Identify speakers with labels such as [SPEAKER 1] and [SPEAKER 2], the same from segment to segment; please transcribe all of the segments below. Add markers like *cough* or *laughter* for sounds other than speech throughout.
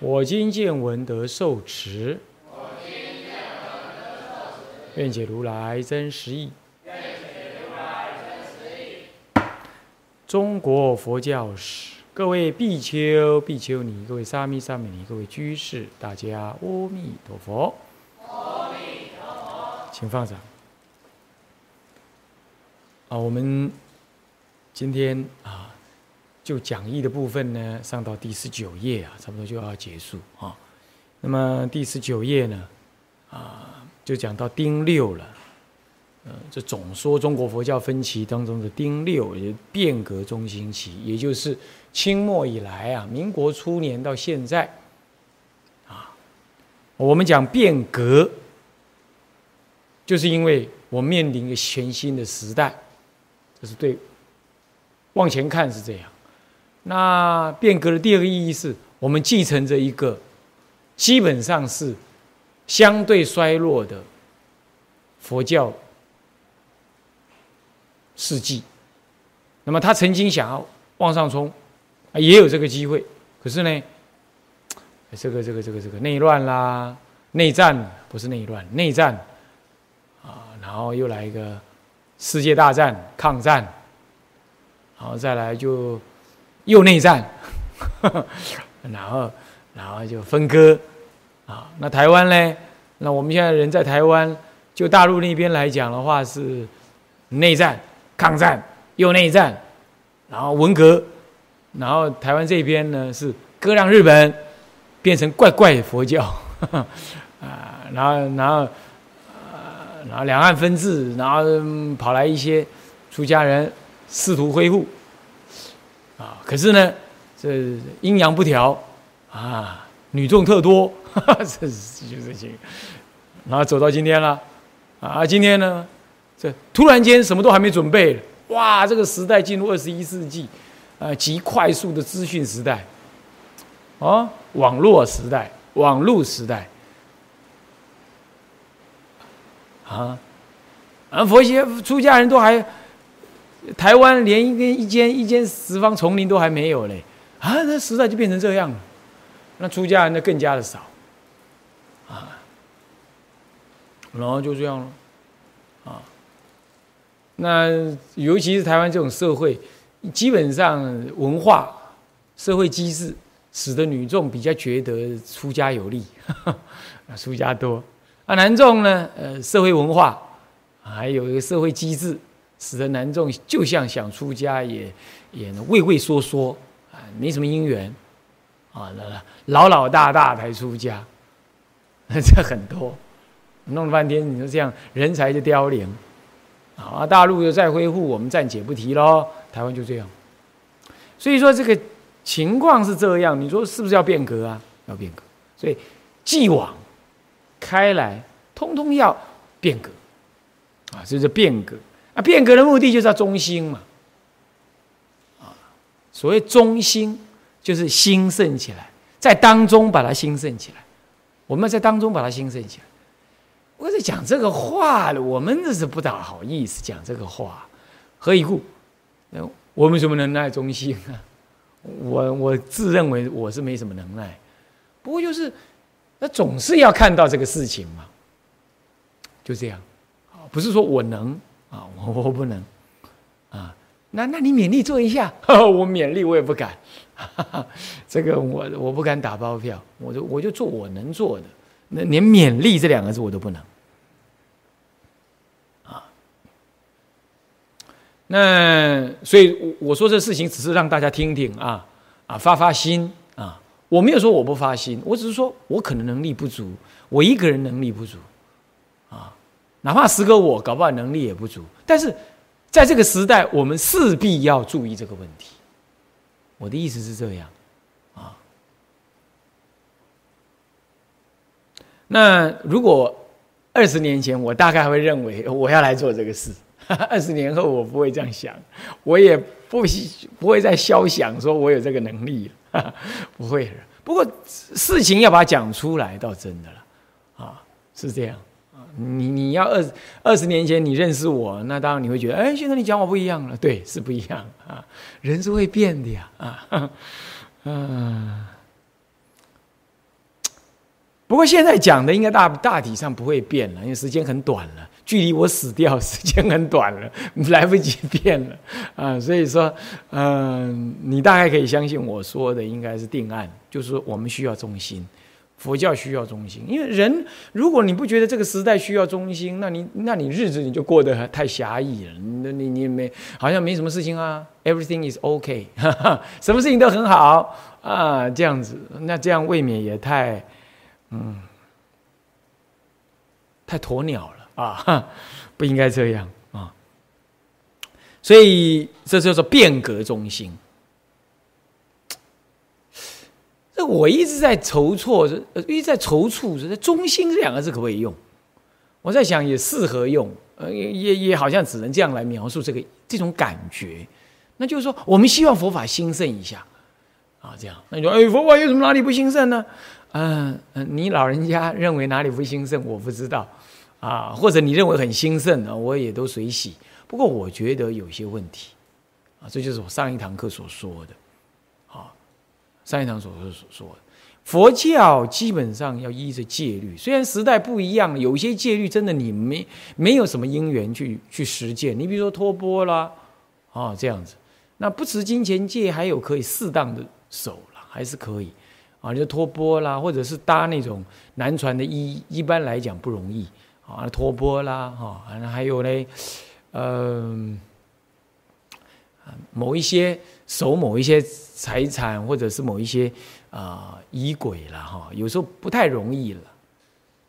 [SPEAKER 1] 我今见闻得受持。愿解如来真实义。中国佛教史，各位比丘、比丘尼，各位沙弥、沙弥尼，各位居士，大家阿弥陀佛。阿弥陀佛，请放掌。啊，我们今天啊，就讲义的部分呢，上到第十九页啊，差不多就要结束啊。那么第十九页呢，啊，就讲到丁六了。呃，这总说中国佛教分歧当中的丁六，也变革中心期，也就是清末以来啊，民国初年到现在，啊，我们讲变革，就是因为我面临一个全新的时代，这是对，往前看是这样。那变革的第二个意义是我们继承着一个基本上是相对衰落的佛教。世纪，那么他曾经想要往上冲，也有这个机会，可是呢，这个这个这个这个内乱啦，内战不是内乱，内战啊，然后又来一个世界大战抗战，然后再来就又内战，*laughs* 然后然后就分割啊，那台湾呢？那我们现在人在台湾，就大陆那边来讲的话是内战。抗战又内战，然后文革，然后台湾这边呢是割让日本，变成怪怪的佛教，*laughs* 啊，然后然后，然后两岸分治，然后跑来一些出家人试图恢复，啊，可是呢，这阴阳不调，啊，女众特多，*laughs* 这是就这些，然后走到今天了，啊，今天呢？这突然间什么都还没准备，哇！这个时代进入二十一世纪，啊，极快速的资讯时代，啊，网络时代，网络时代，啊，啊，佛学出家人都还，台湾连一间一间一间十方丛林都还没有嘞，啊，那时代就变成这样了，那出家人那更加的少，啊，然后就这样了，啊。那尤其是台湾这种社会，基本上文化、社会机制，使得女众比较觉得出家有利，啊，*laughs* 出家多；啊，男众呢，呃，社会文化还有一个社会机制，使得男众就像想出家也也畏畏缩缩，啊，没什么因缘，啊，老老大大才出家，*laughs* 这很多，弄了半天，你说这样人才就凋零。啊，大陆又再恢复，我们暂且不提喽。台湾就这样，所以说这个情况是这样。你说是不是要变革啊？要变革，所以继往开来，通通要变革啊！这是变革啊！变革的目的就是要中心嘛啊！所谓中心，就是兴盛起来，在当中把它兴盛起来。我们在当中把它兴盛起来。我在讲这个话了，我们这是不大好意思讲这个话，何以故？我们什么能耐中心啊？我我自认为我是没什么能耐，不过就是那总是要看到这个事情嘛，就这样，不是说我能啊，我我不能。啊，那那你勉励做一下，*laughs* 我勉励我也不敢，这个我我不敢打包票，我就我就做我能做的。那连勉励这两个字我都不能，啊，那所以我说这事情只是让大家听听啊啊发发心啊，我没有说我不发心，我只是说我可能能力不足，我一个人能力不足，啊，哪怕十个我搞不好能力也不足但是在这个时代我们势必要注意这个问题。我的意思是这样。啊。那如果二十年前我大概会认为我要来做这个事 *laughs* 二十年后我不会这样想我也不不会再消想说我有这个能力 *laughs* 不会不过事情要把它讲出来倒真的了啊是这样。你你要二二十年前你认识我，那当然你会觉得，哎，现在你讲我不一样了，对，是不一样啊，人是会变的呀啊，嗯。不过现在讲的应该大大体上不会变了，因为时间很短了，距离我死掉 *laughs* 时间很短了，来不及变了啊。所以说，嗯，你大概可以相信我说的应该是定案，就是我们需要中心，佛教需要中心。因为人，如果你不觉得这个时代需要中心，那你那你日子你就过得太狭义了。你你你没好像没什么事情啊，everything is okay，*laughs* 什么事情都很好啊，这样子，那这样未免也太。嗯，太鸵鸟了啊！*laughs* 不应该这样啊！所以这就是变革中心。那我一直在筹措，一直在踌躇，这“中心”这两个字可不可以用？我在想，也适合用，呃，也也也好像只能这样来描述这个这种感觉。那就是说，我们希望佛法兴盛一下啊，这样。那你说，哎，佛法有什么哪里不兴盛呢？嗯嗯，你老人家认为哪里不兴盛，我不知道，啊，或者你认为很兴盛啊，我也都随喜。不过我觉得有些问题，啊，这就是我上一堂课所说的，上一堂所说所说的，佛教基本上要依着戒律，虽然时代不一样，有些戒律真的你没没有什么因缘去去实践。你比如说托钵啦，啊，这样子，那不持金钱戒，还有可以适当的守了，还是可以。啊，就托钵啦，或者是搭那种南传的衣，一般来讲不容易啊。托钵啦，哈，还有呢，嗯，某一些守某一些财产，或者是某一些啊仪轨了，哈，有时候不太容易了。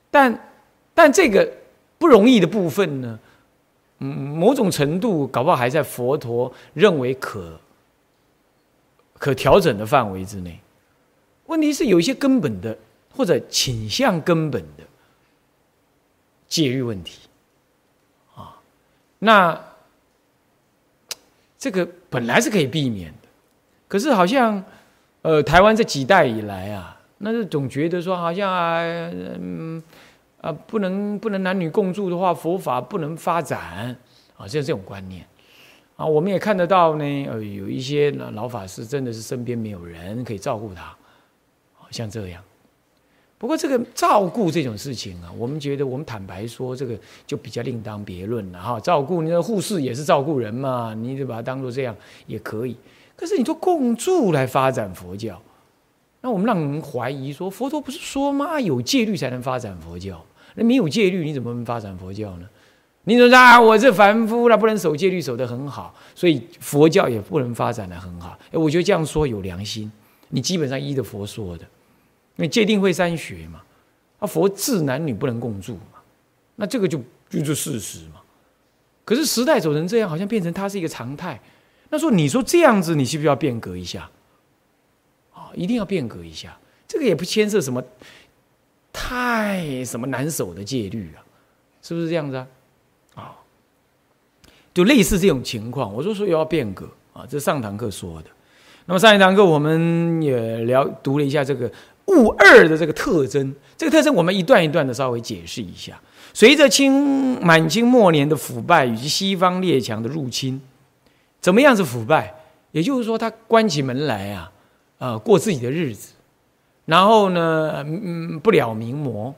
[SPEAKER 1] 但但这个不容易的部分呢，嗯，某种程度搞不好还在佛陀认为可可调整的范围之内。问题是有一些根本的或者倾向根本的戒律问题啊，那这个本来是可以避免的，可是好像呃台湾这几代以来啊，那是总觉得说好像啊嗯啊不能不能男女共住的话，佛法不能发展啊，像这种观念啊，我们也看得到呢，呃有一些老法师真的是身边没有人可以照顾他。像这样，不过这个照顾这种事情啊，我们觉得我们坦白说，这个就比较另当别论了哈。照顾你的护士也是照顾人嘛，你就把它当做这样也可以。可是你说共住来发展佛教，那我们让人怀疑说，佛陀不是说吗？有戒律才能发展佛教，那没有戒律你怎么能发展佛教呢？你说啊，我是凡夫了，不能守戒律守得很好，所以佛教也不能发展的很好。哎，我觉得这样说有良心，你基本上依着佛说的。因为界定会三学嘛，啊，佛治男女不能共住嘛，那这个就就是事实嘛。可是时代走成这样，好像变成它是一个常态。那说你说这样子，你需不需要变革一下？啊，一定要变革一下。这个也不牵涉什么太什么难守的戒律啊，是不是这样子啊？啊，就类似这种情况，我就说要变革啊，这上堂课说的。那么上一堂课我们也聊读了一下这个。物二的这个特征，这个特征我们一段一段的稍微解释一下。随着清满清末年的腐败以及西方列强的入侵，怎么样是腐败？也就是说，他关起门来啊，啊，过自己的日子，然后呢，嗯，不了民魔，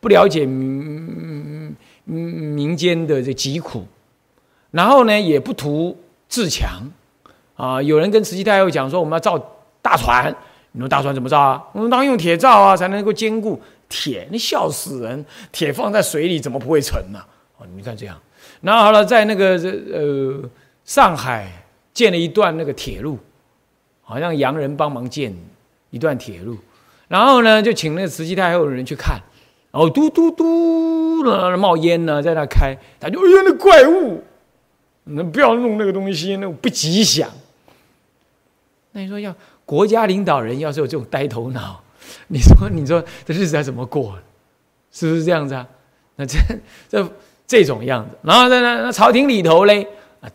[SPEAKER 1] 不了解民民间的这疾苦，然后呢，也不图自强啊。有人跟慈禧太后讲说，我们要造大船。你说大船怎么造啊？我们当然用铁造啊，才能够坚固铁。你笑死人！铁放在水里怎么不会沉呢？哦，你看这样。然后好了，在那个呃上海建了一段那个铁路，好像洋人帮忙建一段铁路。然后呢，就请那个慈禧太后的人去看，然后嘟嘟嘟的冒烟呢，在那开。他就哎呀，那怪物，那不要弄那个东西，那不吉祥。那你说要？国家领导人要是有这种呆头脑，你说你说这日子要怎么过？是不是这样子啊？那这这这种样子，然后在那那朝廷里头嘞，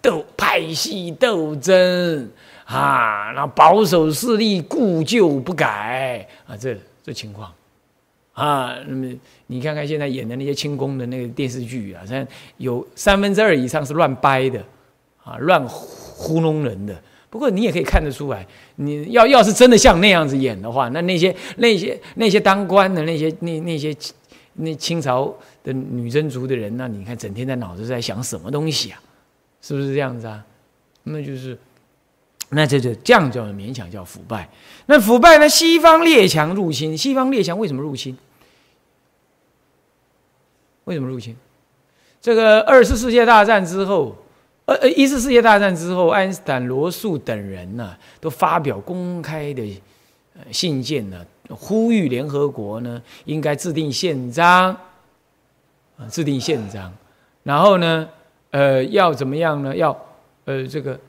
[SPEAKER 1] 斗派系斗争啊，然后保守势力固旧不改啊，这这情况啊，那么你看看现在演的那些清宫的那个电视剧啊，像有三分之二以上是乱掰的啊，乱糊弄人的。不过你也可以看得出来，你要要是真的像那样子演的话，那那些那些那些当官的那些那那些那清朝的女真族的人，那你看整天在脑子在想什么东西啊？是不是这样子啊？那就是，那这就这样叫勉强叫腐败。那腐败呢？西方列强入侵，西方列强为什么入侵？为什么入侵？这个二次世界大战之后。呃呃，一次世界大战之后，爱因斯坦、罗素等人呢，都发表公开的信件呢，呼吁联合国呢应该制定宪章，啊，制定宪章，然后呢，呃，要怎么样呢？要呃，这个，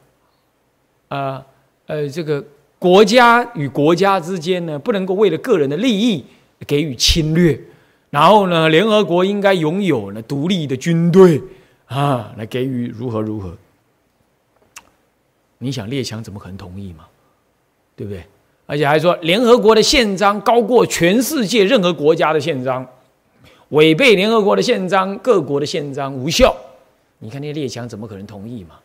[SPEAKER 1] 啊，呃，这个国家与国家之间呢，不能够为了个人的利益给予侵略，然后呢，联合国应该拥有呢独立的军队。啊，来给予如何如何？你想列强怎么可能同意嘛？对不对？而且还说联合国的宪章高过全世界任何国家的宪章，违背联合国的宪章，各国的宪章无效。你看那些列强怎么可能同意嘛？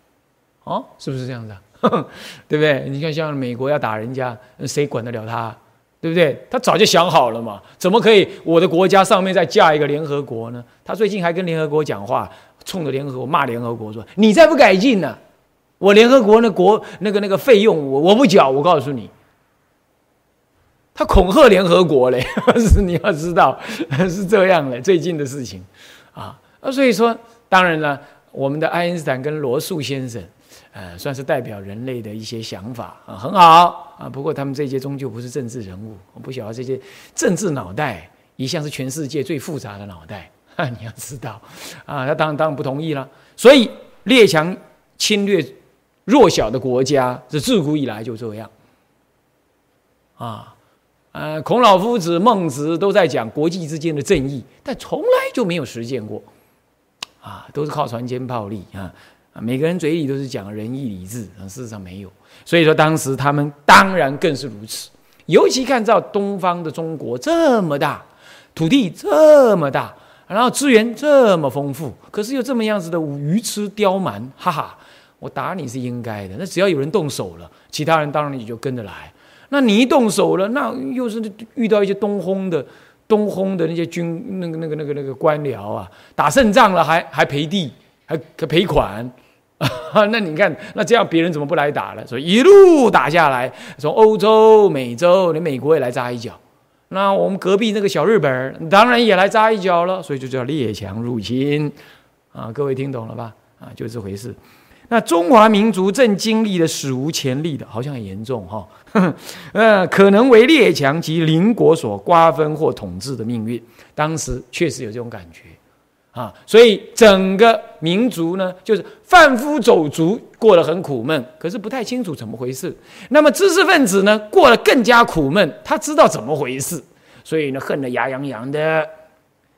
[SPEAKER 1] 哦，是不是这样子？*laughs* 对不对？你看像美国要打人家，谁管得了他？对不对？他早就想好了嘛，怎么可以我的国家上面再架一个联合国呢？他最近还跟联合国讲话。冲着联合国骂联合国说：“你再不改进呢，我联合国那国那个那个费用我我不缴。”我告诉你，他恐吓联合国嘞，是 *laughs* 你要知道是这样的最近的事情啊。那所以说，当然了，我们的爱因斯坦跟罗素先生，呃，算是代表人类的一些想法啊，很好啊。不过他们这些终究不是政治人物，我不晓得这些政治脑袋一向是全世界最复杂的脑袋。*laughs* 你要知道，啊，他当然当然不同意了。所以列强侵略弱小的国家，是自古以来就这样。啊，呃，孔老夫子、孟子都在讲国际之间的正义，但从来就没有实践过。啊，都是靠船坚炮利啊，每个人嘴里都是讲仁义礼智，啊，事实上没有。所以说，当时他们当然更是如此。尤其看到东方的中国这么大，土地这么大。然后资源这么丰富，可是又这么样子的愚痴刁蛮，哈哈！我打你是应该的。那只要有人动手了，其他人当然也就跟着来。那你一动手了，那又是遇到一些东轰的、东轰的那些军、那个、那个、那个、那个官僚啊，打胜仗了还还赔地，还还赔款。*laughs* 那你看，那这样别人怎么不来打了？所以一路打下来，从欧洲、美洲，连美国也来扎一脚。那我们隔壁那个小日本当然也来扎一脚了，所以就叫列强入侵啊！各位听懂了吧？啊，就这回事。那中华民族正经历的史无前例的，好像很严重哈，*laughs* 呃，可能为列强及邻国所瓜分或统治的命运。当时确实有这种感觉。啊，所以整个民族呢，就是贩夫走卒过得很苦闷，可是不太清楚怎么回事。那么知识分子呢，过得更加苦闷，他知道怎么回事，所以呢，恨得牙痒痒的。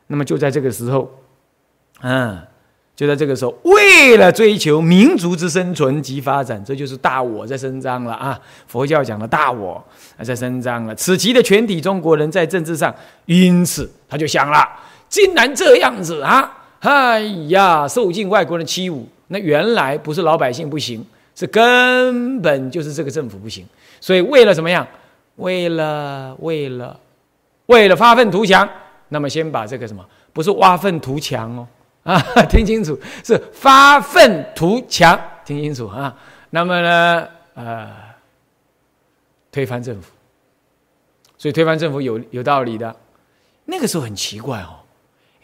[SPEAKER 1] 那么就在这个时候，嗯，就在这个时候，为了追求民族之生存及发展，这就是大我在伸张了啊！佛教讲的大我在伸张了。此期的全体中国人在政治上，因此他就想了。竟然这样子啊！哎呀，受尽外国人欺侮，那原来不是老百姓不行，是根本就是这个政府不行。所以为了什么样？为了为了为了发愤图强，那么先把这个什么，不是挖粪图强哦啊，听清楚，是发愤图强，听清楚啊。那么呢，呃，推翻政府，所以推翻政府有有道理的。那个时候很奇怪哦。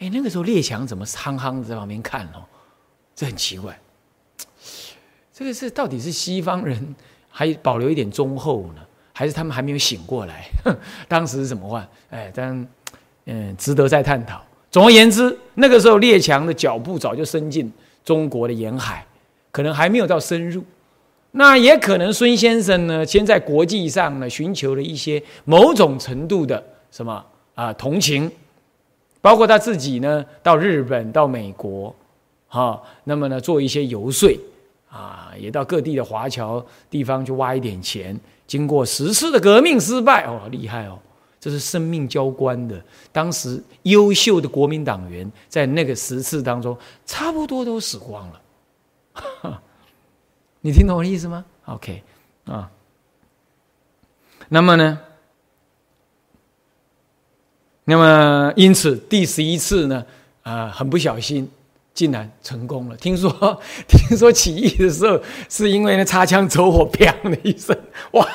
[SPEAKER 1] 哎，那个时候列强怎么憨憨在旁边看哦？这很奇怪。这个是到底是西方人还保留一点忠厚呢，还是他们还没有醒过来？*laughs* 当时是怎么换？哎，但嗯，值得再探讨。总而言之，那个时候列强的脚步早就伸进中国的沿海，可能还没有到深入。那也可能孙先生呢，先在国际上呢寻求了一些某种程度的什么啊同情。包括他自己呢，到日本、到美国，哈，那么呢，做一些游说，啊，也到各地的华侨地方去挖一点钱。经过十次的革命失败，哦，厉害哦，这是生命交关的。当时优秀的国民党员在那个十次当中，差不多都死光了。*laughs* 你听懂我的意思吗？OK，啊，那么呢？那么，因此第十一次呢，啊，很不小心，竟然成功了。听说，*laughs* 听说起义的时候，是因为那擦枪走火，砰的一声，哇，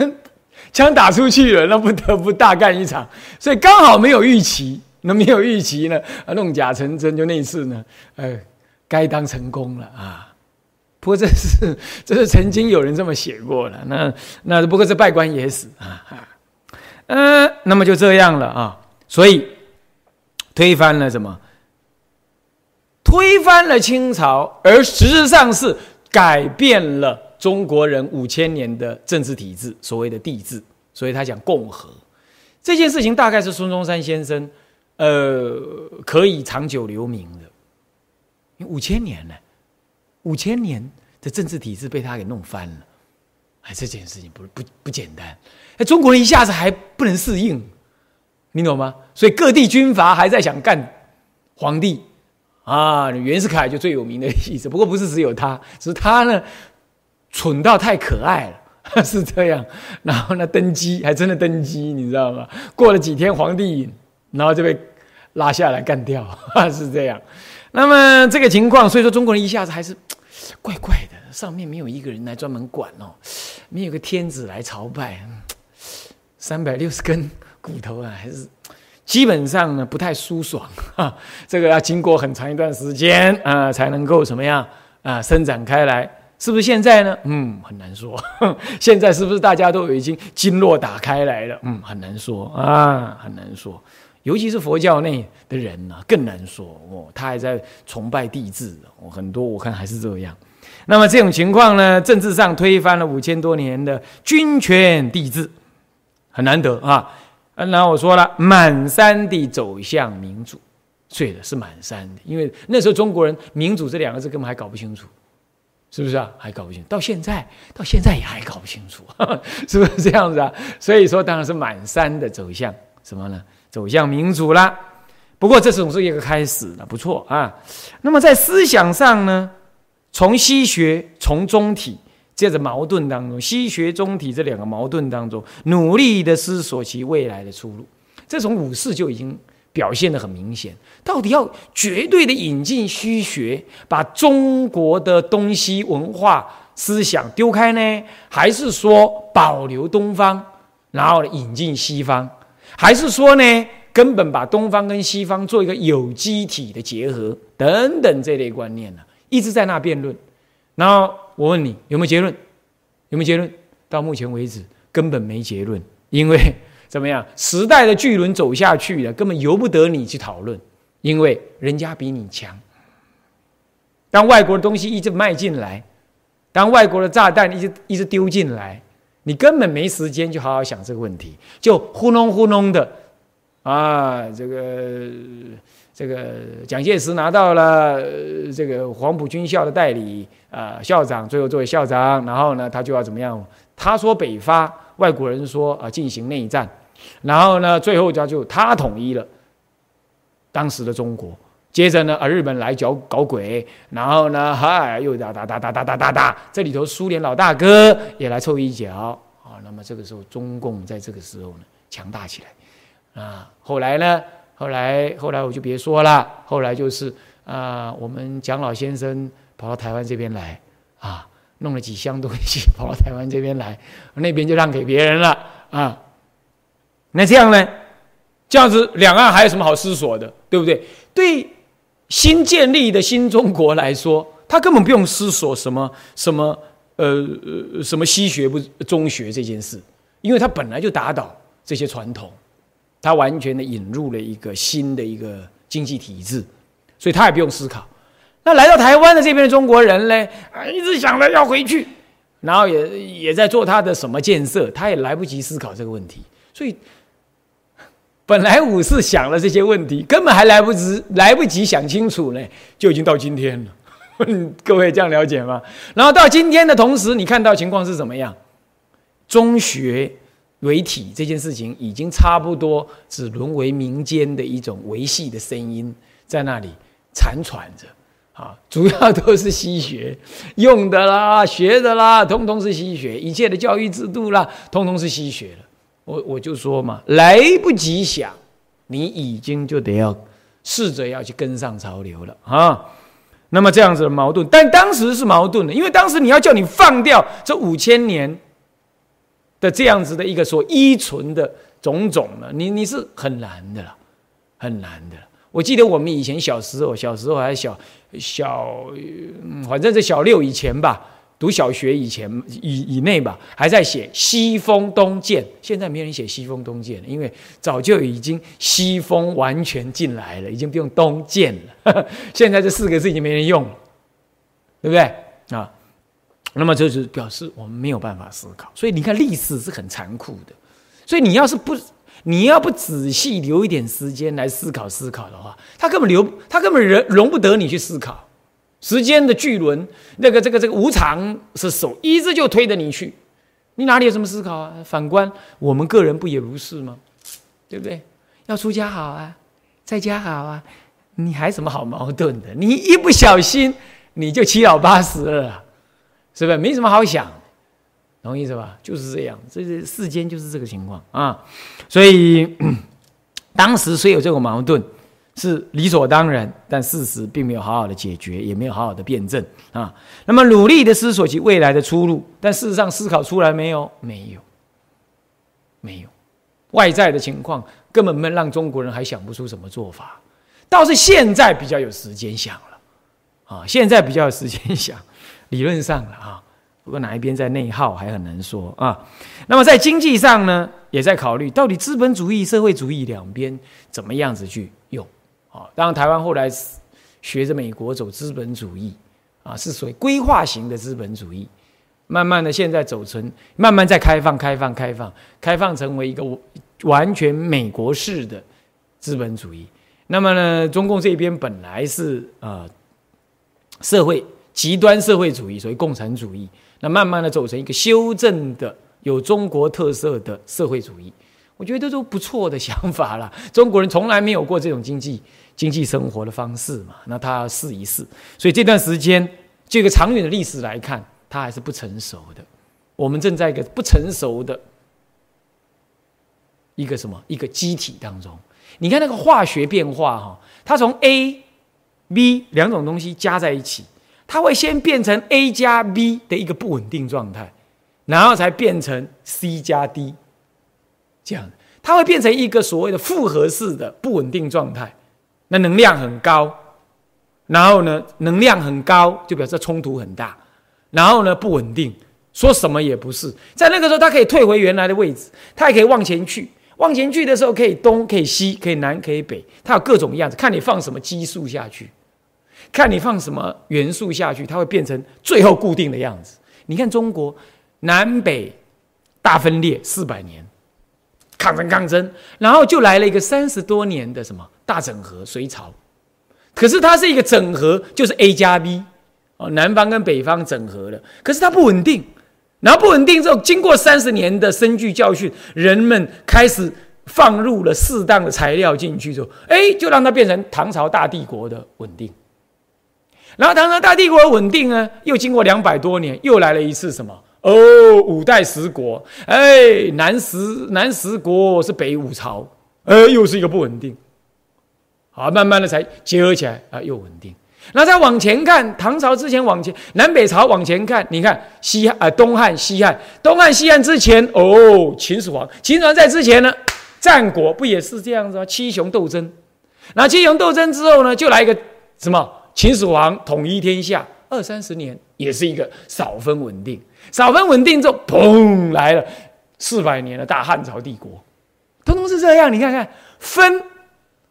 [SPEAKER 1] *laughs* 枪打出去了，那不得不大干一场。所以刚好没有预期，那没有预期呢，啊，弄假成真，就那一次呢，呃，该当成功了啊。不过这是，*laughs* 这是曾经有人这么写过了。那那不过这拜官也死啊，嗯，那么就这样了啊。所以，推翻了什么？推翻了清朝，而实质上是改变了中国人五千年的政治体制，所谓的帝制。所以他讲共和这件事情，大概是孙中山先生，呃，可以长久留名的。五千年呢，五千年的政治体制被他给弄翻了，哎，这件事情不不不简单。哎，中国人一下子还不能适应。你懂吗？所以各地军阀还在想干皇帝啊，袁世凯就最有名的例子。不过不是只有他，只是他呢蠢到太可爱了，*laughs* 是这样。然后呢登基还真的登基，你知道吗？过了几天皇帝，然后就被拉下来干掉，*laughs* 是这样。那么这个情况，所以说中国人一下子还是怪怪的，上面没有一个人来专门管哦，没有个天子来朝拜，三百六十根。骨头啊，还是基本上呢不太舒爽 *laughs* 哈。这个要经过很长一段时间啊，才能够什么样啊伸展开来？是不是现在呢？嗯，很难说。*laughs* 现在是不是大家都已经经络打开来了？嗯，很难说啊，很难说。尤其是佛教内的人呢，更难说哦。他还在崇拜帝制哦，很多我看还是这样。那么这种情况呢，政治上推翻了五千多年的君权帝制，很难得啊。嗯，然后我说了，满山的走向民主，对的，是满山的，因为那时候中国人“民主”这两个字根本还搞不清楚，是不是啊？还搞不清，到现在，到现在也还搞不清楚，*laughs* 是不是这样子啊？所以说，当然是满山的走向什么呢？走向民主啦。不过这总是一个开始了，不错啊。那么在思想上呢，从西学，从中体。在这矛盾当中，西学中体这两个矛盾当中，努力的思索其未来的出路。这从五四就已经表现的很明显。到底要绝对的引进西学，把中国的东西文化思想丢开呢，还是说保留东方，然后引进西方，还是说呢，根本把东方跟西方做一个有机体的结合等等这类观念呢，一直在那辩论。然后我问你有没有结论？有没有结论？到目前为止根本没结论，因为 *laughs* 怎么样？时代的巨轮走下去了，根本由不得你去讨论，因为人家比你强。当外国的东西一直迈进来，当外国的炸弹一直一直丢进来，你根本没时间去好好想这个问题，就糊弄糊弄的啊，这个。这个蒋介石拿到了这个黄埔军校的代理啊，校长最后作为校长，然后呢，他就要怎么样？他说北伐，外国人说啊进行内战，然后呢，最后他就他统一了当时的中国。接着呢，啊日本来搞搞鬼，然后呢，嗨又打打打打打打打打，这里头苏联老大哥也来凑一脚啊。那么这个时候，中共在这个时候呢强大起来啊。后来呢？后来，后来我就别说了。后来就是啊，我们蒋老先生跑到台湾这边来啊，弄了几箱东西跑到台湾这边来，那边就让给别人了啊。那这样呢？这样子两岸还有什么好思索的？对不对？对新建立的新中国来说，他根本不用思索什么什么呃什么西学不中学这件事，因为他本来就打倒这些传统。他完全的引入了一个新的一个经济体制，所以他也不用思考。那来到台湾的这边的中国人呢，啊，一直想着要回去，然后也也在做他的什么建设，他也来不及思考这个问题。所以本来五四想了这些问题，根本还来不及来不及想清楚呢，就已经到今天了。*laughs* 各位这样了解吗？然后到今天的同时，你看到情况是怎么样？中学为体这件事情已经差不多只沦为民间的一种维系的声音，在那里残喘着。啊，主要都是西学用的啦，*laughs* 学的啦，通通是西学，一切的教育制度啦，通通是西学了。我我就说嘛，来不及想，你已经就得要试着要去跟上潮流了啊。那么这样子的矛盾，但当时是矛盾的，因为当时你要叫你放掉这五千年的这样子的一个所依存的种种呢，你你是很难的了，很难的。我记得我们以前小时候，小时候还小小，反正是小六以前吧，读小学以前以以内吧，还在写西风东渐。现在没人写西风东渐了，因为早就已经西风完全进来了，已经不用东渐了。*laughs* 现在这四个字已经没人用了，对不对啊？那么就是表示我们没有办法思考。所以你看，历史是很残酷的。所以你要是不。你要不仔细留一点时间来思考思考的话，他根本留他根本容容不得你去思考。时间的巨轮，那个这个这个无常是手一直就推着你去，你哪里有什么思考啊？反观我们个人不也如是吗？对不对？要出家好啊，在家好啊，你还什么好矛盾的？你一不小心你就七老八十了，是不是？没什么好想。懂意思吧？就是这样，这是世间就是这个情况啊。所以当时虽有这种矛盾，是理所当然，但事实并没有好好的解决，也没有好好的辩证啊。那么努力的思索其未来的出路，但事实上思考出来没有？没有，没有。外在的情况根本没让中国人还想不出什么做法，倒是现在比较有时间想了啊。现在比较有时间想，理论上了啊。不过哪一边在内耗还很难说啊。那么在经济上呢，也在考虑到底资本主义、社会主义两边怎么样子去用啊。当然，台湾后来学着美国走资本主义啊，是属于规划型的资本主义。慢慢的，现在走成慢慢在开放、开放、开放、开放，成为一个完全美国式的资本主义。那么呢，中共这边本来是呃社会极端社会主义，所谓共产主义。慢慢的走成一个修正的、有中国特色的社会主义，我觉得都不错的想法了。*laughs* 中国人从来没有过这种经济经济生活的方式嘛，那他要试一试。所以这段时间，这个长远的历史来看，它还是不成熟的。我们正在一个不成熟的一个什么一个机体当中。你看那个化学变化哈，它从 A、B 两种东西加在一起。它会先变成 A 加 B 的一个不稳定状态，然后才变成 C 加 D，这样它会变成一个所谓的复合式的不稳定状态。那能量很高，然后呢，能量很高就表示冲突很大，然后呢不稳定，说什么也不是。在那个时候，它可以退回原来的位置，它也可以往前去。往前去的时候，可以东，可以西，可以南，可以北，它有各种样子，看你放什么激素下去。看你放什么元素下去，它会变成最后固定的样子。你看中国南北大分裂四百年，抗争抗争，然后就来了一个三十多年的什么大整合，隋朝。可是它是一个整合，就是 A 加 B 哦，南方跟北方整合了，可是它不稳定。然后不稳定之后，经过三十年的深具教训，人们开始放入了适当的材料进去之后，哎，就让它变成唐朝大帝国的稳定。然后唐朝大帝国稳定呢，又经过两百多年，又来了一次什么？哦，五代十国，哎，南十南十国是北五朝，哎，又是一个不稳定。好，慢慢的才结合起来啊，又稳定。那再往前看，唐朝之前往前，南北朝往前看，你看西汉啊，东汉、西汉，东汉、西汉之前，哦，秦始皇，秦始皇在之前呢，战国不也是这样子吗？七雄斗争，那七雄斗争之后呢，就来一个什么？秦始皇统一天下二三十年，也是一个少分稳定，少分稳定之后，砰来了四百年的大汉朝帝国，通通是这样。你看看分，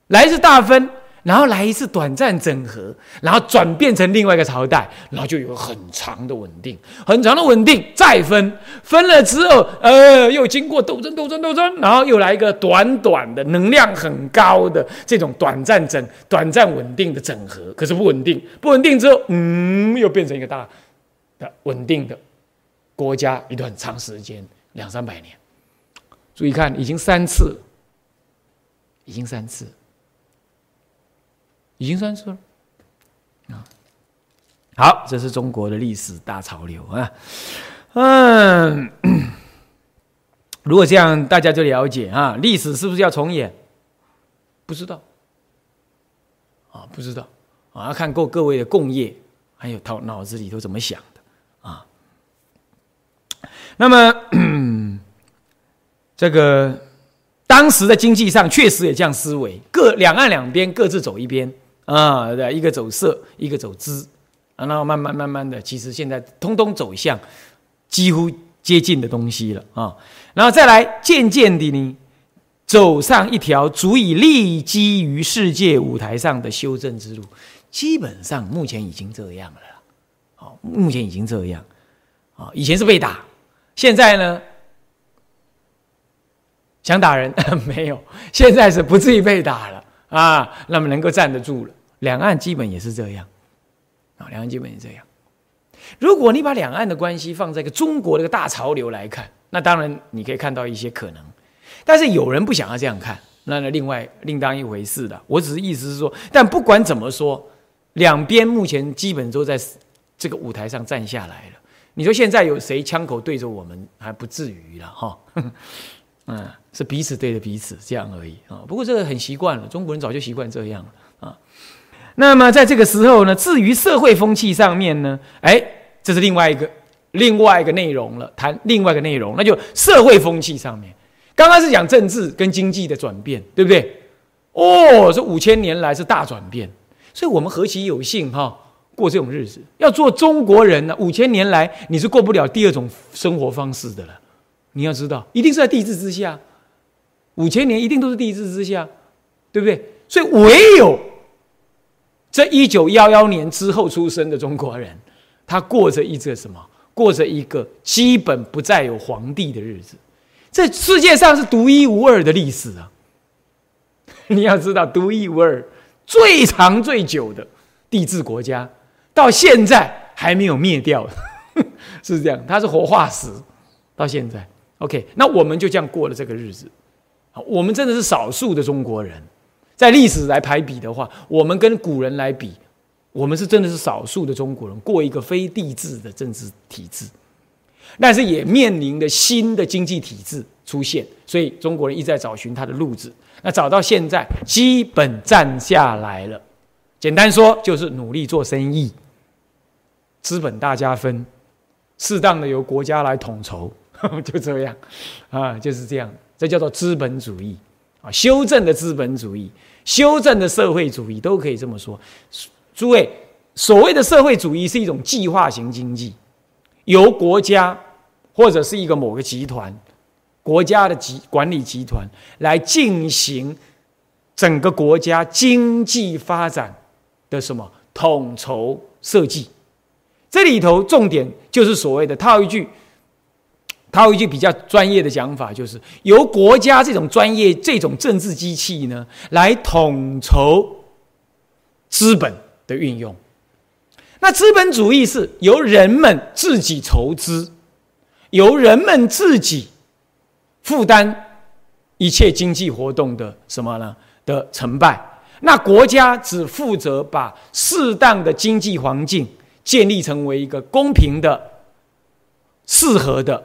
[SPEAKER 1] 来自大分，然后来一次短暂整合，然后转变成另外一个朝代，然后就有很长的稳定，很长的稳定，再分，分了之后，呃，又经过斗争、斗争、斗争，然后又来一个短短的、能量很高的这种短暂整、短暂稳定的整合，可是不稳定，不稳定之后，嗯，又变成一个大的稳定的国家，一段长时间，两三百年。注意看，已经三次，已经三次。已经三次了，啊，好，这是中国的历史大潮流啊，嗯，*coughs* 如果这样，大家就了解啊，历史是不是要重演？不知道，啊，不知道，啊，要看各各位的共业，还有头脑子里头怎么想的啊。那么，*coughs* 这个当时的经济上确实也这样思维，各两岸两边各自走一边。啊，对，一个走色，一个走资，啊，然后慢慢慢慢的，其实现在通通走向几乎接近的东西了啊，然后再来渐渐的呢，走上一条足以立基于世界舞台上的修正之路，基本上目前已经这样了，好，目前已经这样，啊，以前是被打，现在呢想打人 *laughs* 没有，现在是不至于被打了。啊，那么能够站得住了，两岸基本也是这样，啊，两岸基本也这样。如果你把两岸的关系放在一个中国的一个大潮流来看，那当然你可以看到一些可能，但是有人不想要这样看，那那另外另当一回事的。我只是意思是说，但不管怎么说，两边目前基本都在这个舞台上站下来了。你说现在有谁枪口对着我们，还不至于了哈。*laughs* 嗯，是彼此对着彼此这样而已啊。不过这个很习惯了，中国人早就习惯这样了。那么在这个时候呢，至于社会风气上面呢，哎，这是另外一个另外一个内容了，谈另外一个内容，那就社会风气上面。刚刚是讲政治跟经济的转变，对不对？哦，这五千年来是大转变，所以我们何其有幸哈，过这种日子。要做中国人呢，五千年来你是过不了第二种生活方式的了。你要知道，一定是在帝制之下，五千年一定都是帝制之下，对不对？所以唯有这一九幺幺年之后出生的中国人，他过着一个什么？过着一个基本不再有皇帝的日子，这世界上是独一无二的历史啊！*laughs* 你要知道，独一无二、最长最久的帝制国家，到现在还没有灭掉，*laughs* 是这样，它是活化石，到现在。OK，那我们就这样过了这个日子。我们真的是少数的中国人，在历史来排比的话，我们跟古人来比，我们是真的是少数的中国人过一个非帝制的政治体制，但是也面临着新的经济体制出现，所以中国人一直在找寻他的路子。那找到现在，基本站下来了。简单说，就是努力做生意，资本大家分，适当的由国家来统筹。*laughs* 就这样，啊，就是这样，这叫做资本主义啊，修正的资本主义，修正的社会主义，都可以这么说。诸位，所谓的社会主义是一种计划型经济，由国家或者是一个某个集团，国家的集管理集团来进行整个国家经济发展的什么统筹设计。这里头重点就是所谓的套一句。他有一句比较专业的讲法，就是由国家这种专业、这种政治机器呢，来统筹资本的运用。那资本主义是由人们自己筹资，由人们自己负担一切经济活动的什么呢？的成败。那国家只负责把适当的经济环境建立成为一个公平的、适合的。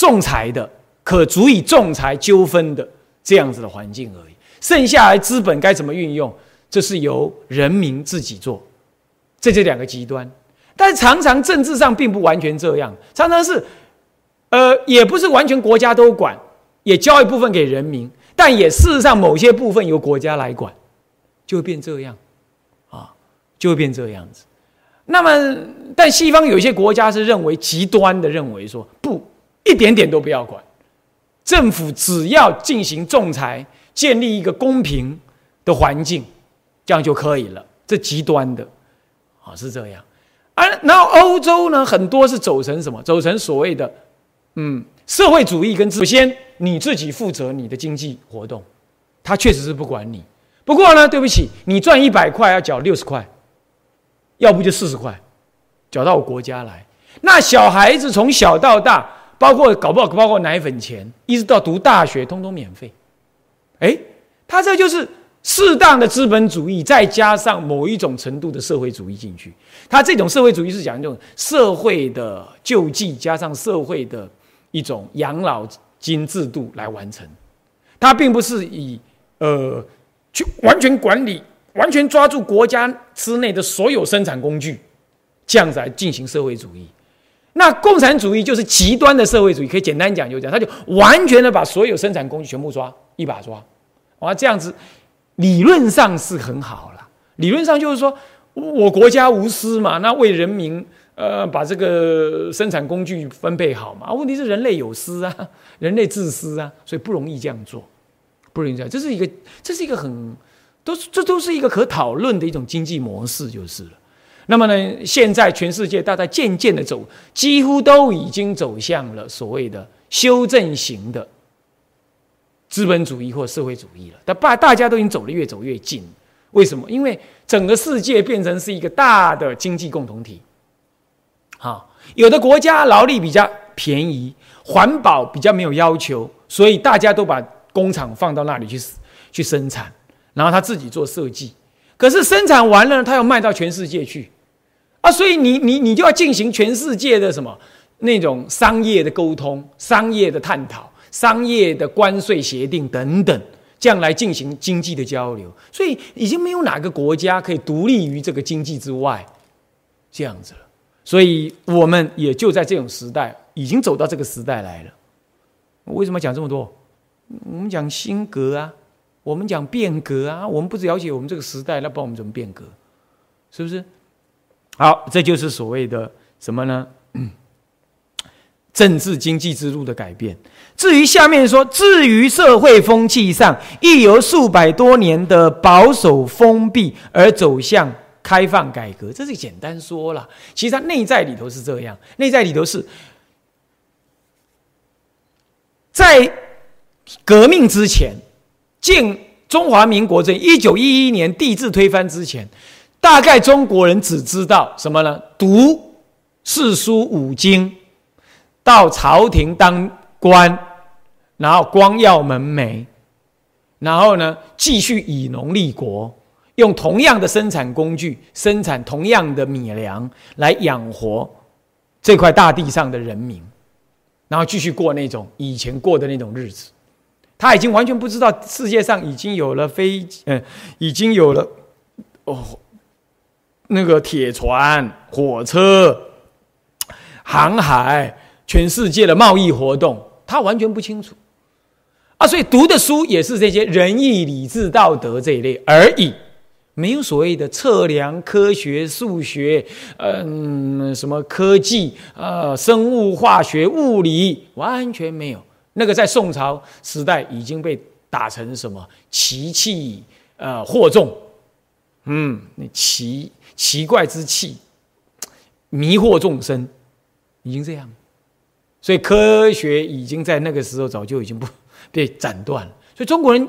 [SPEAKER 1] 仲裁的可足以仲裁纠纷的这样子的环境而已，剩下来资本该怎么运用，这是由人民自己做。这这两个极端，但常常政治上并不完全这样，常常是，呃，也不是完全国家都管，也交一部分给人民，但也事实上某些部分由国家来管，就会变这样，啊，就会变这样子。那么，但西方有些国家是认为极端的认为说不。一点点都不要管，政府只要进行仲裁，建立一个公平的环境，这样就可以了。这极端的，啊是这样。而然后欧洲呢，很多是走成什么？走成所谓的，嗯，社会主义跟首先你自己负责你的经济活动，他确实是不管你。不过呢，对不起，你赚一百块要缴六十块，要不就四十块，缴到我国家来。那小孩子从小到大，包括搞不好包括奶粉钱，一直到读大学，通通免费。哎，他这就是适当的资本主义，再加上某一种程度的社会主义进去。他这种社会主义是讲一种社会的救济，加上社会的一种养老金制度来完成。他并不是以呃去完全管理、完全抓住国家之内的所有生产工具，这样子来进行社会主义。那共产主义就是极端的社会主义，可以简单讲就讲，他就完全的把所有生产工具全部抓一把抓。啊，这样子理论上是很好了。理论上就是说，我国家无私嘛，那为人民呃把这个生产工具分配好嘛。问题是人类有私啊，人类自私啊，所以不容易这样做，不容易这样。这是一个，这是一个很都是这都是一个可讨论的一种经济模式，就是了。那么呢，现在全世界大概渐渐的走，几乎都已经走向了所谓的修正型的。资本主义或社会主义了，但大大家都已经走得越走越近。为什么？因为整个世界变成是一个大的经济共同体。好，有的国家劳力比较便宜，环保比较没有要求，所以大家都把工厂放到那里去去生产，然后他自己做设计。可是生产完了，他要卖到全世界去啊，所以你你你就要进行全世界的什么那种商业的沟通、商业的探讨。商业的关税协定等等，这样来进行经济的交流，所以已经没有哪个国家可以独立于这个经济之外，这样子了。所以我们也就在这种时代，已经走到这个时代来了。为什么讲这么多？我们讲新格啊，我们讲变革啊，我们不了解我们这个时代，那帮我们怎么变革？是不是？好，这就是所谓的什么呢？政治经济之路的改变。至于下面说，至于社会风气上，亦由数百多年的保守封闭而走向开放改革。这是简单说了，其实它内在里头是这样。内在里头是在革命之前，建中华民国这一九一一年帝制推翻之前，大概中国人只知道什么呢？读四书五经。到朝廷当官，然后光耀门楣，然后呢，继续以农立国，用同样的生产工具生产同样的米粮来养活这块大地上的人民，然后继续过那种以前过的那种日子。他已经完全不知道世界上已经有了飞，嗯，已经有了哦，那个铁船、火车、航海。全世界的贸易活动，他完全不清楚啊，所以读的书也是这些仁义礼智道德这一类而已，没有所谓的测量、科学、数学，嗯，什么科技、呃，生物化学、物理，完全没有。那个在宋朝时代已经被打成什么奇器，呃，惑众，嗯，那奇奇怪之气，迷惑众生，已经这样。所以科学已经在那个时候早就已经不 *laughs* 被斩断了。所以中国人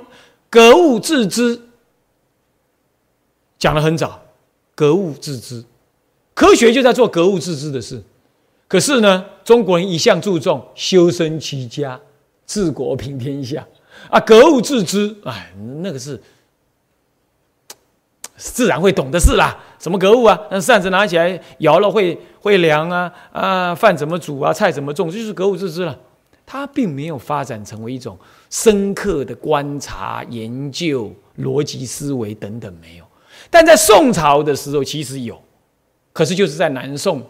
[SPEAKER 1] 格物致知讲的很早，格物致知，科学就在做格物致知的事。可是呢，中国人一向注重修身齐家治国平天下啊，格物致知，哎，那个是自然会懂的事啦。什么格物啊？那扇子拿起来摇了会会凉啊啊！饭怎么煮啊？菜怎么种？这就是格物致知了。它并没有发展成为一种深刻的观察、研究、逻辑思维等等，没有。但在宋朝的时候，其实有。可是就是在南宋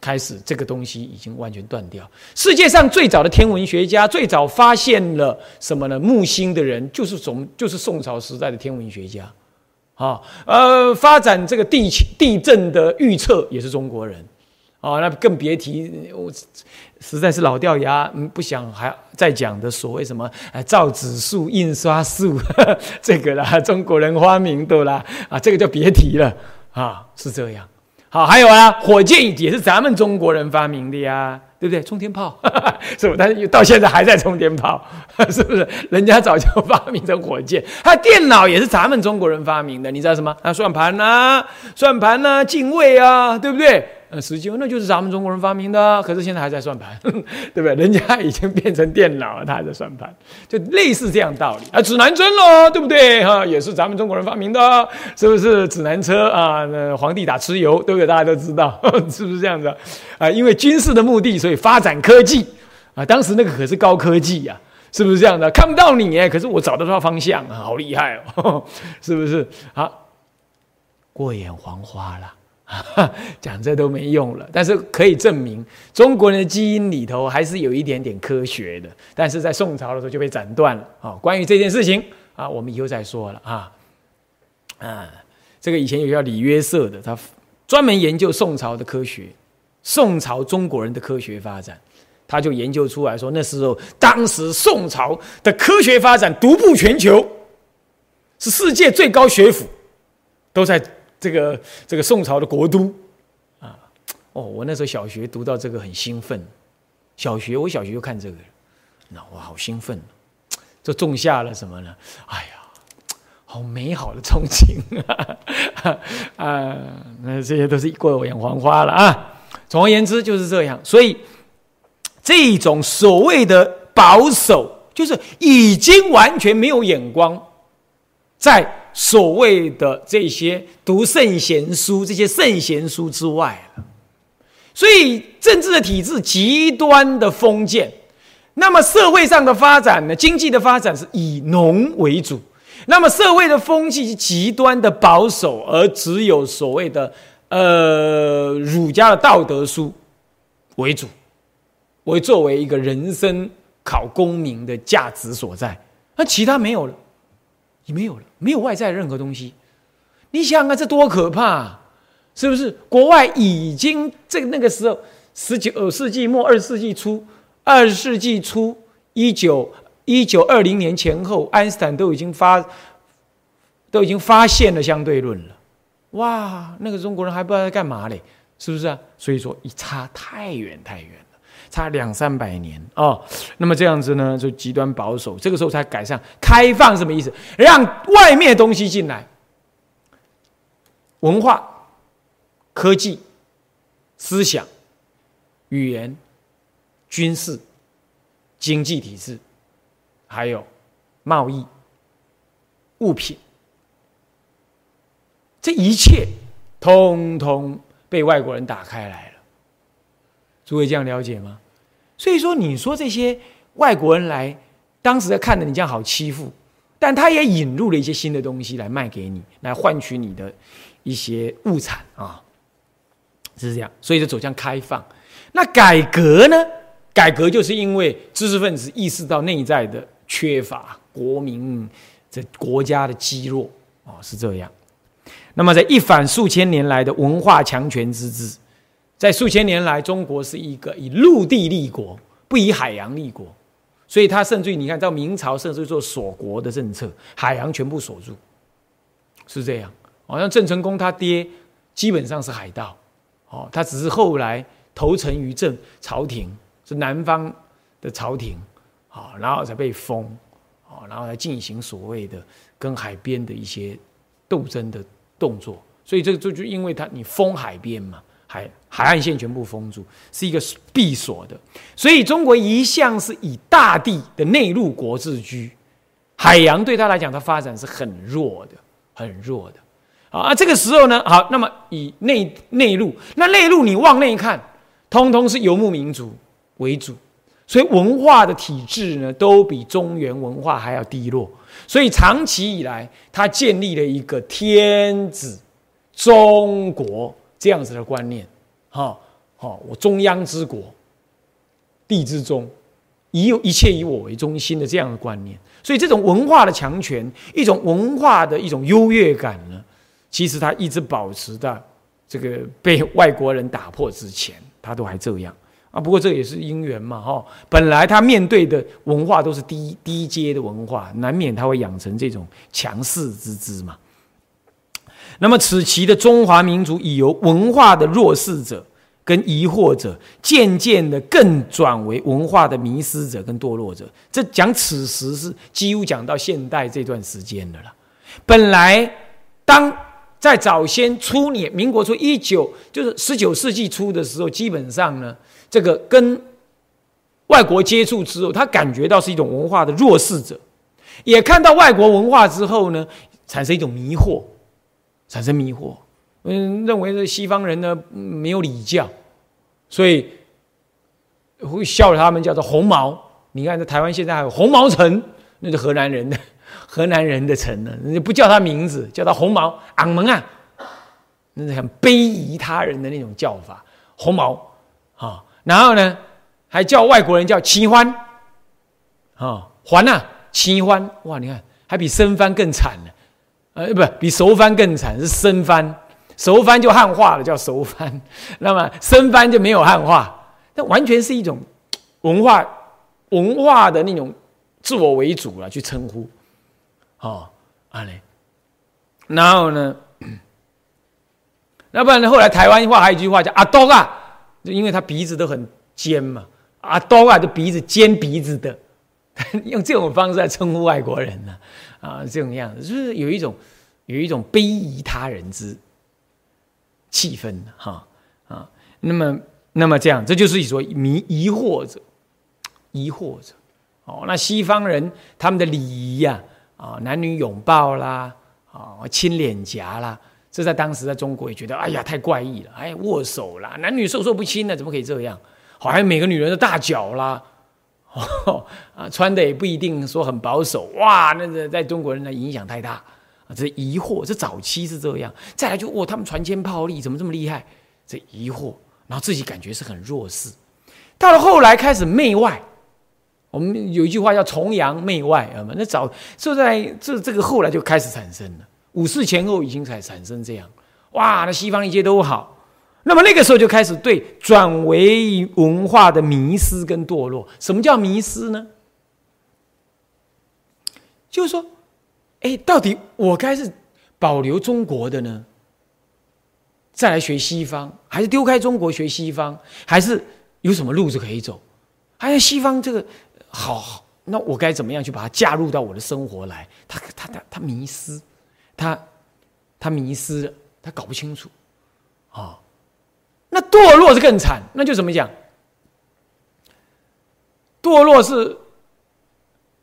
[SPEAKER 1] 开始，这个东西已经完全断掉。世界上最早的天文学家，最早发现了什么呢？木星的人，就是从就是宋朝时代的天文学家。啊，呃，发展这个地地震的预测也是中国人，哦，那更别提我实在是老掉牙，嗯，不想还再讲的所谓什么造纸术、印刷术 *laughs* 这个啦，中国人发明的啦，啊，这个就别提了啊，是这样。好，还有啊，火箭也是咱们中国人发明的呀，对不对？冲天炮 *laughs* 是不？但是到现在还在冲天炮，*laughs* 是不是？人家早就发明成火箭，他电脑也是咱们中国人发明的，你知道什么？啊，算盘呐，算盘呐，进位啊，对不对？呃，实际那就是咱们中国人发明的，可是现在还在算盘，*laughs* 对不对？人家已经变成电脑了，他还在算盘，就类似这样道理啊。指南针咯，对不对？哈，也是咱们中国人发明的，是不是？指南车啊，那皇帝打蚩尤，对不对？大家都知道，*laughs* 是不是这样子啊？因为军事的目的，所以发展科技啊。当时那个可是高科技呀，是不是这样的？看不到你哎，可是我找得到方向啊，好厉害哦，*laughs* 是不是？好，过眼黄花了。*laughs* 讲这都没用了，但是可以证明中国人的基因里头还是有一点点科学的。但是在宋朝的时候就被斩断了啊！关于这件事情啊，我们以后再说了啊。啊，这个以前有叫李约瑟的，他专门研究宋朝的科学，宋朝中国人的科学发展，他就研究出来说，那时候当时宋朝的科学发展独步全球，是世界最高学府，都在。这个这个宋朝的国都，啊，哦，我那时候小学读到这个很兴奋，小学我小学就看这个，那我好兴奋，就种下了什么呢？哎呀，好美好的憧憬啊！*laughs* 啊，那这些都是过眼黄花了啊。总而言之就是这样，所以这种所谓的保守，就是已经完全没有眼光，在。所谓的这些读圣贤书，这些圣贤书之外了，所以政治的体制极端的封建，那么社会上的发展呢？经济的发展是以农为主，那么社会的风气极端的保守，而只有所谓的呃儒家的道德书为主，为作为一个人生考功名的价值所在，那其他没有了。你没有了，没有外在任何东西。你想啊，这多可怕！是不是？国外已经这那个时候，十九世纪末、二十世纪初、二十世纪初、一九一九二零年前后，爱因斯坦都已经发都已经发现了相对论了。哇，那个中国人还不知道在干嘛嘞，是不是啊？所以说，一差太远太远。差两三百年哦，那么这样子呢，就极端保守。这个时候才改善开放，什么意思？让外面东西进来，文化、科技、思想、语言、军事、经济体制，还有贸易、物品，这一切通通被外国人打开来。诸位这样了解吗？所以说，你说这些外国人来，当时在看着你这样好欺负，但他也引入了一些新的东西来卖给你，来换取你的一些物产啊，是这样。所以就走向开放。那改革呢？改革就是因为知识分子意识到内在的缺乏，国民这国家的积弱啊，是这样。那么在一反数千年来的文化强权之治。在数千年来，中国是一个以陆地立国，不以海洋立国，所以他甚至于你看到明朝，甚至做锁国的政策，海洋全部锁住，是这样。好像郑成功他爹基本上是海盗，哦，他只是后来投诚于郑朝廷，是南方的朝廷，好，然后才被封，好，然后来进行所谓的跟海边的一些斗争的动作。所以这个就就因为他你封海边嘛。海海岸线全部封住，是一个闭锁的，所以中国一向是以大地的内陆国自居，海洋对他来讲，它发展是很弱的，很弱的。啊，这个时候呢，好，那么以内内陆，那内陆你往内看，通通是游牧民族为主，所以文化的体制呢，都比中原文化还要低落，所以长期以来，他建立了一个天子中国。这样子的观念，哈，好，我中央之国，地之中，以有一切以我为中心的这样的观念，所以这种文化的强权，一种文化的一种优越感呢，其实它一直保持在这个被外国人打破之前，他都还这样啊。不过这也是因缘嘛，哈。本来他面对的文化都是低低阶的文化，难免他会养成这种强势之姿嘛。那么此期的中华民族已由文化的弱势者跟疑惑者，渐渐的更转为文化的迷失者跟堕落者。这讲此时是几乎讲到现代这段时间的了。本来当。在早先初年，民国初一九就是十九世纪初的时候，基本上呢，这个跟外国接触之后，他感觉到是一种文化的弱势者，也看到外国文化之后呢，产生一种迷惑，产生迷惑，嗯，认为这西方人呢没有礼教，所以会笑他们叫做红毛。你看，在台湾现在还有红毛城，那是河南人的。*laughs* 河南人的城呢，你不叫他名字，叫他红毛昂门啊，那是很卑夷他人的那种叫法，红毛啊。然后呢，还叫外国人叫齐欢啊，还呐，齐欢哇，你看还比生番更惨呢，呃，不比熟番更惨，是生番，熟番就汉化了，叫熟番，*laughs* 那么生番就没有汉化，那完全是一种文化文化的那种自我为主了，去称呼。哦，啊嘞，然后呢？那不然呢？后来台湾话还有一句话叫“阿多啊”，就因为他鼻子都很尖嘛，“阿多啊”就鼻子尖鼻子的，*laughs* 用这种方式来称呼外国人呢，啊这种样子就是有一种有一种卑夷他人之气氛哈啊。那么，那么这样，这就是说迷疑惑者，疑惑者。哦，那西方人他们的礼仪呀。啊，男女拥抱啦，啊，亲脸颊啦，这在当时在中国也觉得，哎呀，太怪异了。哎，握手啦，男女授受不亲的，怎么可以这样？好，还有每个女人的大脚啦，*laughs* 啊，穿的也不一定说很保守，哇，那个在中国人的影响太大啊，这疑惑，这早期是这样。再来就，哇，他们传坚炮利怎么这么厉害？这疑惑，然后自己感觉是很弱势。到了后来开始媚外。我们有一句话叫“崇洋媚外”啊嘛，那早就在这这个后来就开始产生了，五四前后已经才产生这样，哇，那西方一切都好，那么那个时候就开始对转为文化的迷失跟堕落。什么叫迷失呢？就是说，哎，到底我该是保留中国的呢，再来学西方，还是丢开中国学西方，还是有什么路子可以走？哎呀西方这个。好，那我该怎么样去把它加入到我的生活来？他他他他迷失，他他迷失了，他搞不清楚，啊，那堕落是更惨，那就怎么讲？堕落是，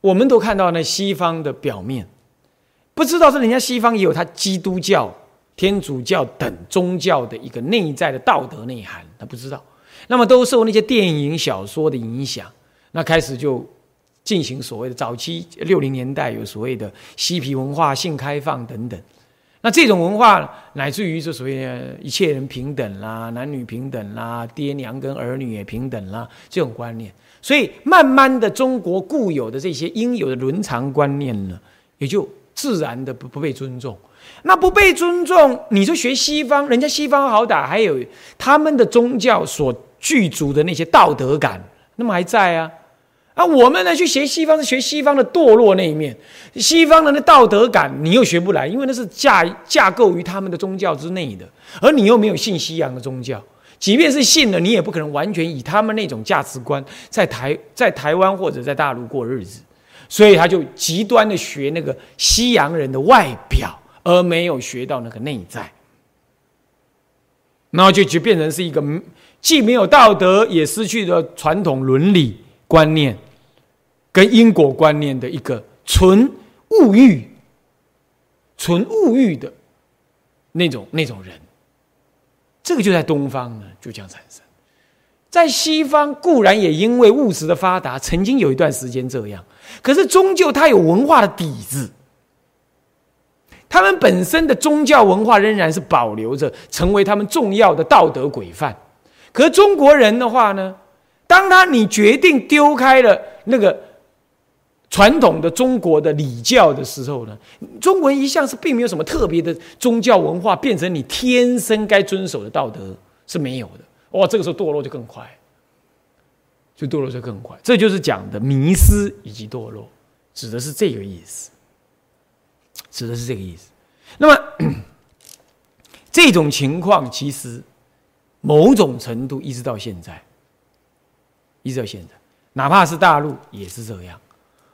[SPEAKER 1] 我们都看到那西方的表面，不知道是人家西方也有他基督教、天主教等宗教的一个内在的道德内涵，他不知道，那么都受那些电影、小说的影响。那开始就进行所谓的早期六零年代有所谓的嬉皮文化、性开放等等。那这种文化乃至于是所谓一切人平等啦、男女平等啦、爹娘跟儿女也平等啦这种观念，所以慢慢的中国固有的这些应有的伦常观念呢，也就自然的不不被尊重。那不被尊重，你说学西方，人家西方好歹还有他们的宗教所具足的那些道德感，那么还在啊。啊，我们呢去学西方是学西方的堕落那一面，西方人的道德感你又学不来，因为那是架架构于他们的宗教之内的，而你又没有信西洋的宗教，即便是信了，你也不可能完全以他们那种价值观在台在台湾或者在大陆过日子，所以他就极端的学那个西洋人的外表，而没有学到那个内在，然后就就变成是一个既没有道德，也失去了传统伦理观念。跟因果观念的一个纯物欲、纯物欲的那种那种人，这个就在东方呢，就这样产生。在西方固然也因为物质的发达，曾经有一段时间这样，可是终究它有文化的底子，他们本身的宗教文化仍然是保留着，成为他们重要的道德规范。可是中国人的话呢，当他你决定丢开了那个。传统的中国的礼教的时候呢，中国人一向是并没有什么特别的宗教文化，变成你天生该遵守的道德是没有的。哇，这个时候堕落就更快，就堕落就更快。这就是讲的迷失以及堕落，指的是这个意思，指的是这个意思。那么 *clears throat* 这种情况其实某种程度一直到现在，一直到现在，哪怕是大陆也是这样。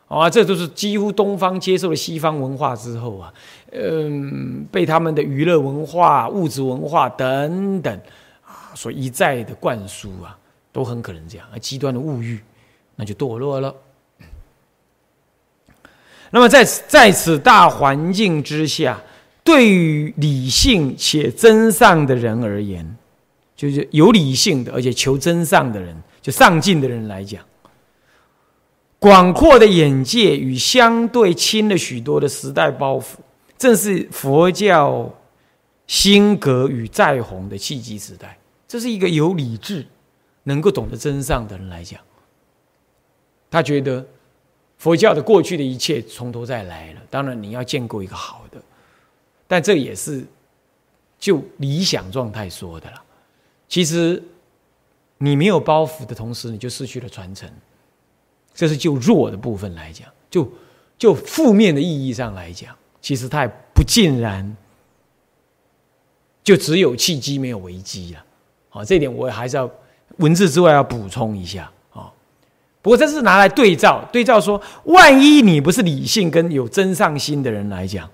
[SPEAKER 1] 啊，这都是几乎东方接受了西方文化之后啊，嗯，被他们的娱乐文化、物质文化等等啊所一再的灌输啊，都很可能这样。而极端的物欲，那就堕落了。那么在在此大环境之下，对于理性且真上的人而言，就是有理性的而且求真上的人，就上进的人来讲。广阔的眼界与相对轻了许多的时代包袱，正是佛教心格与再弘的契机时代。这是一个有理智、能够懂得真相的人来讲，他觉得佛教的过去的一切从头再来了。当然，你要建构一个好的，但这也是就理想状态说的了。其实，你没有包袱的同时，你就失去了传承。这是就弱的部分来讲，就就负面的意义上来讲，其实它也不尽然，就只有契机没有危机了。好，这点我还是要文字之外要补充一下啊。不过这是拿来对照，对照说，万一你不是理性跟有真上心的人来讲，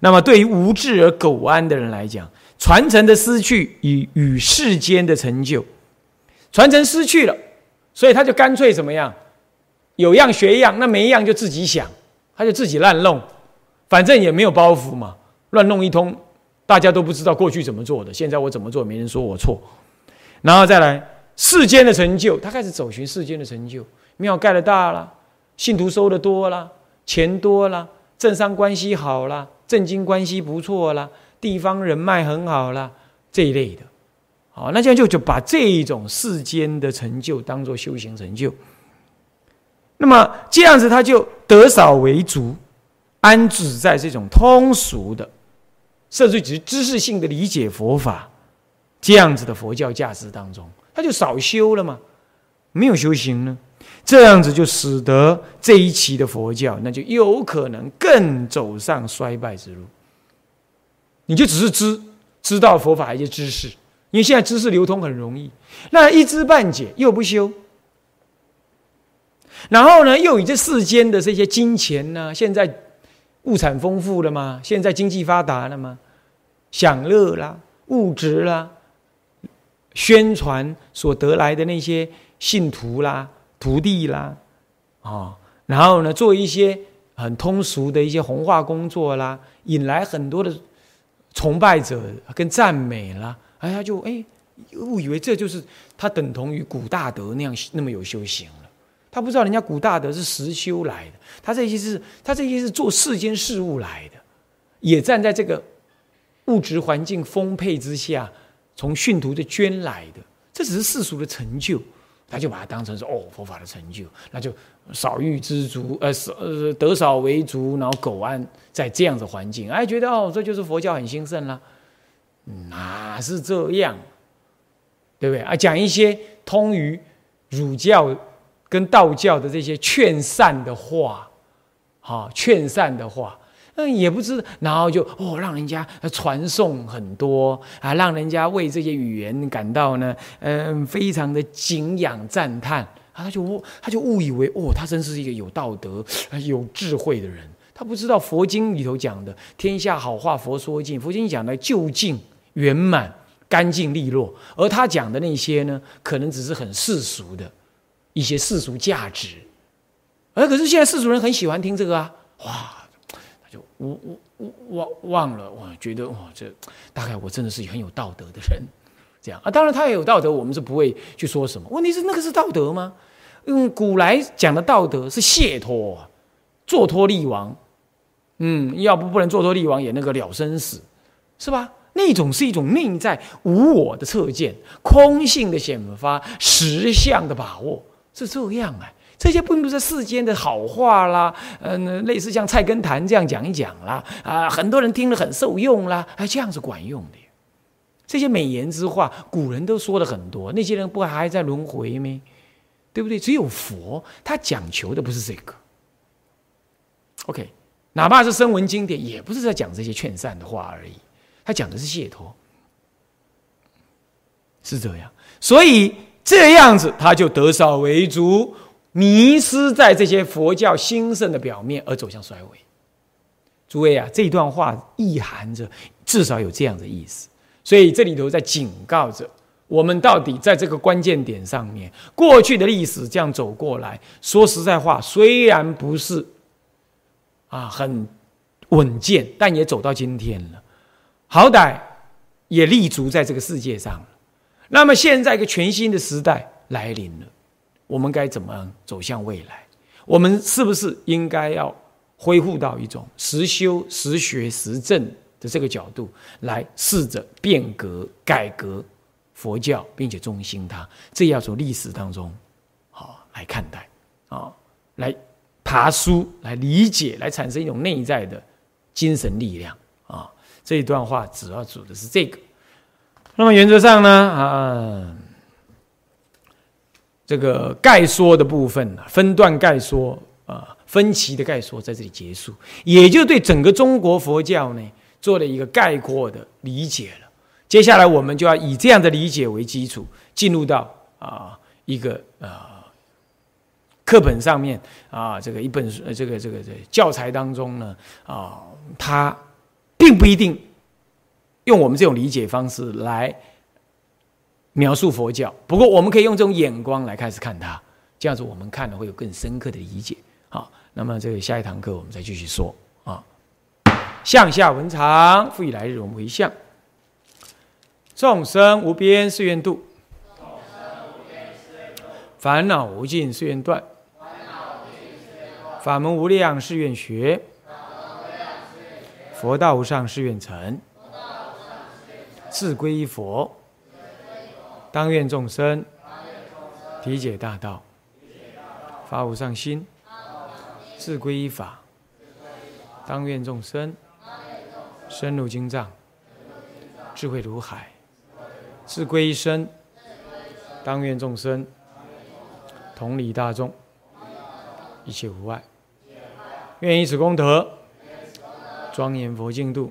[SPEAKER 1] 那么对于无智而苟安的人来讲，传承的失去与与世间的成就，传承失去了，所以他就干脆怎么样？有样学样，那没样就自己想，他就自己乱弄，反正也没有包袱嘛，乱弄一通，大家都不知道过去怎么做的，现在我怎么做，没人说我错。然后再来世间的成就，他开始走寻世间的成就，庙盖的大了，信徒收的多了，钱多了，政商关系好了，政经关系不错了，地方人脉很好了，这一类的，好，那这样就就把这一种世间的成就当做修行成就。那么这样子，他就得少为足，安置在这种通俗的，甚至只是知识性的理解佛法这样子的佛教价值当中，他就少修了嘛，没有修行呢，这样子就使得这一期的佛教，那就有可能更走上衰败之路。你就只是知知道佛法一些知识，因为现在知识流通很容易，那一知半解又不修。然后呢，又以这世间的这些金钱呢，现在物产丰富了吗？现在经济发达了吗？享乐啦，物质啦，宣传所得来的那些信徒啦、徒弟啦，啊，然后呢，做一些很通俗的一些弘化工作啦，引来很多的崇拜者跟赞美啦，哎，他就哎误以为这就是他等同于古大德那样那么有修行了。他不知道人家古大德是实修来的，他这些是，他这些是做世间事物来的，也站在这个物质环境丰沛之下，从训徒的捐来的，这只是世俗的成就，他就把它当成是哦佛法的成就，那就少欲知足，呃少呃得少为足，然后苟安在这样的环境，哎觉得哦这就是佛教很兴盛啦，哪是这样，对不对啊？讲一些通于儒教。跟道教的这些劝善的话，哈，劝善的话，嗯，也不知，然后就哦，让人家传颂很多啊，让人家为这些语言感到呢，嗯，非常的敬仰赞叹啊，他就他就误以为哦，他真是一个有道德、有智慧的人，他不知道佛经里头讲的天下好话佛说尽，佛经讲的究竟圆满、干净利落，而他讲的那些呢，可能只是很世俗的。一些世俗价值，而可是现在世俗人很喜欢听这个啊，哇，他就我我我忘忘了，哇，觉得哇，这大概我真的是很有道德的人，这样啊，当然他也有道德，我们是不会去说什么。问题是那个是道德吗？嗯，古来讲的道德是解脱，坐脱利王，嗯，要不不能坐脱利王也那个了生死，是吧？那种是一种内在无我的测见，空性的显发，实相的把握。是这样啊，这些并不是世间的好话啦，嗯，类似像菜根谭这样讲一讲啦，啊，很多人听了很受用啦，啊这样子管用的。这些美言之话，古人都说了很多，那些人不还在轮回吗？对不对？只有佛他讲求的不是这个。OK，哪怕是声闻经典，也不是在讲这些劝善的话而已，他讲的是解脱，是这样。所以这样子，他就得少为足，迷失在这些佛教兴盛的表面，而走向衰微。诸位啊，这段话意含着至少有这样的意思。所以这里头在警告着我们，到底在这个关键点上面，过去的历史这样走过来，说实在话，虽然不是啊很稳健，但也走到今天了，好歹也立足在这个世界上了。那么现在一个全新的时代来临了，我们该怎么样走向未来？我们是不是应该要恢复到一种实修、实学、实证？的这个角度来试着变革改革佛教，并且中心它，这要从历史当中好来看待啊，来爬书，来理解，来产生一种内在的精神力量啊。这一段话主要指的是这个。那么原则上呢啊，这个概说的部分，分段概说啊，分歧的概说在这里结束，也就对整个中国佛教呢。做了一个概括的理解了，接下来我们就要以这样的理解为基础，进入到啊一个啊课本上面啊这个一本这个这个这教材当中呢啊，它并不一定用我们这种理解方式来描述佛教，不过我们可以用这种眼光来开始看它，这样子我们看了会有更深刻的理解。好，那么这个下一堂课我们再继续说啊。向下文长，复以来日我们回向。众生无边誓愿度，烦恼无尽誓愿断，法门无量誓愿学，佛道无上誓愿成。自归依佛，当愿众生体解大道，发无上心；自归依法，当愿众生。深入经藏，智慧如海，自归一生。当愿众生同理大众，一切无碍。愿以此功德，庄严佛净土，